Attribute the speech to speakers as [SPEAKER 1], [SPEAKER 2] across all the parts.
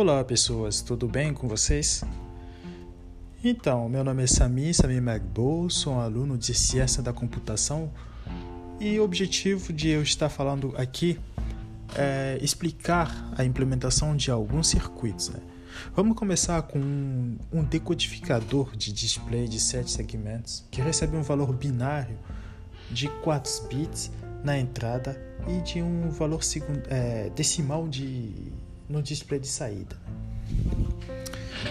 [SPEAKER 1] Olá pessoas, tudo bem com vocês? Então, meu nome é Sami, Sami Magbo, sou um aluno de Ciência da Computação e o objetivo de eu estar falando aqui é explicar a implementação de alguns circuitos. Né? Vamos começar com um decodificador de display de 7 segmentos que recebe um valor binário de 4 bits na entrada e de um valor é, decimal de, no display de saída.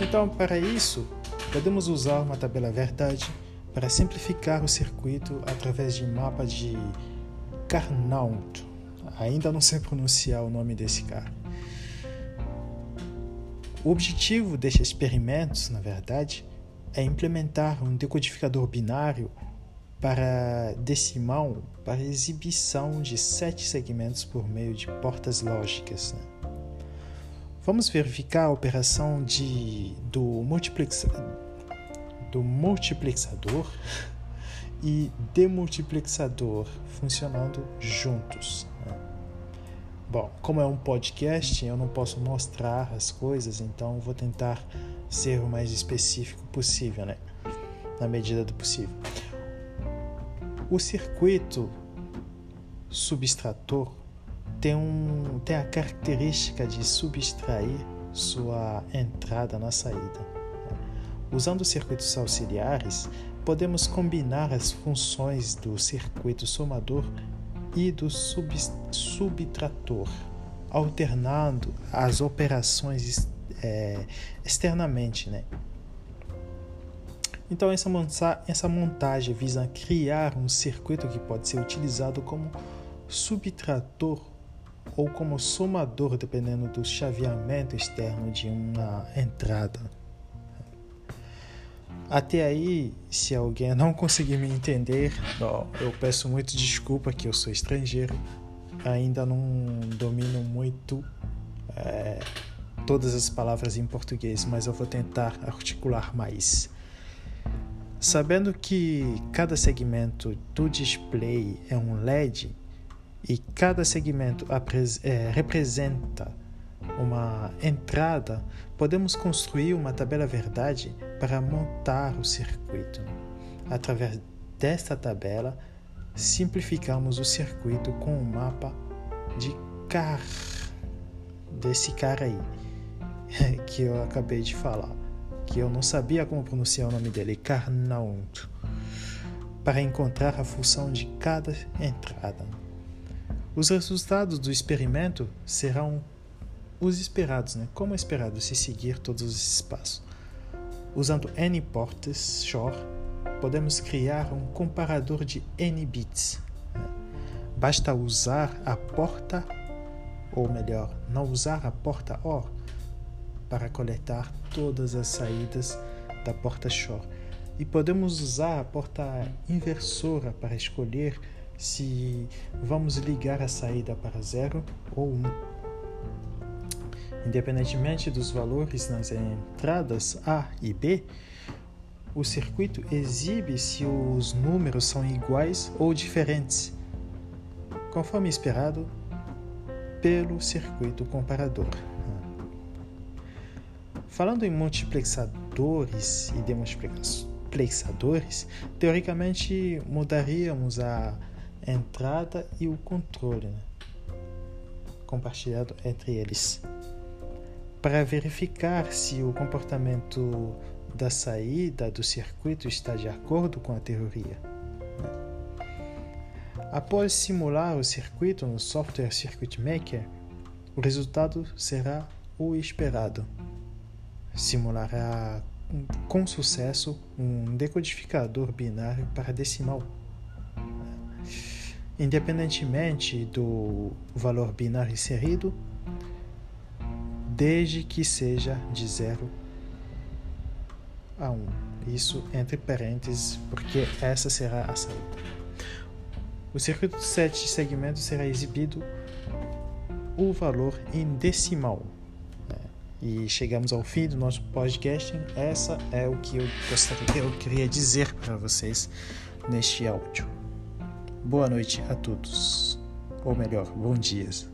[SPEAKER 1] Então, para isso, podemos usar uma tabela verdade para simplificar o circuito através de mapa de Carnot. Ainda não sei pronunciar o nome desse cara. O objetivo destes experimentos, na verdade, é implementar um decodificador binário para decimal para exibição de sete segmentos por meio de portas lógicas. Né? Vamos verificar a operação de, do, multiplexa, do multiplexador e demultiplexador funcionando juntos. Né? Bom, como é um podcast, eu não posso mostrar as coisas, então vou tentar ser o mais específico possível, né? Na medida do possível. O circuito subtrator tem, um, tem a característica de subtrair sua entrada na saída. Usando circuitos auxiliares, podemos combinar as funções do circuito somador e do sub, subtrator, alternando as operações é, externamente. Né? Então, essa, essa montagem visa criar um circuito que pode ser utilizado como subtrator ou como somador, dependendo do chaveamento externo de uma entrada. Até aí, se alguém não conseguir me entender, eu peço muito desculpa que eu sou estrangeiro, ainda não domino muito é, todas as palavras em português, mas eu vou tentar articular mais. Sabendo que cada segmento do display é um LED e cada segmento é, representa uma entrada, podemos construir uma tabela verdade para montar o circuito. Através desta tabela, simplificamos o circuito com o um mapa de car desse cara aí que eu acabei de falar que eu não sabia como pronunciar o nome dele, Carnaut, para encontrar a função de cada entrada. Os resultados do experimento serão os esperados, né? como é esperado se seguir todos os passos. Usando n portas shor, podemos criar um comparador de n bits. Né? Basta usar a porta, ou melhor, não usar a porta OR, para coletar todas as saídas da porta shore. E podemos usar a porta inversora para escolher se vamos ligar a saída para zero ou 1. Um. Independentemente dos valores nas entradas A e B, o circuito exibe se os números são iguais ou diferentes, conforme esperado pelo circuito comparador. Falando em multiplexadores e demultiplexadores, teoricamente mudaríamos a entrada e o controle né? compartilhado entre eles para verificar se o comportamento da saída do circuito está de acordo com a teoria. Após simular o circuito no software Circuit Maker, o resultado será o esperado simulará com sucesso um decodificador binário para decimal. Independentemente do valor binário inserido, desde que seja de 0 a 1. Um. Isso entre parênteses, porque essa será a saída. O circuito de 7 segmentos será exibido o valor em decimal. E chegamos ao fim do nosso podcast. Essa é o que eu gostaria, eu queria dizer para vocês neste áudio. Boa noite a todos, ou melhor, bom dias.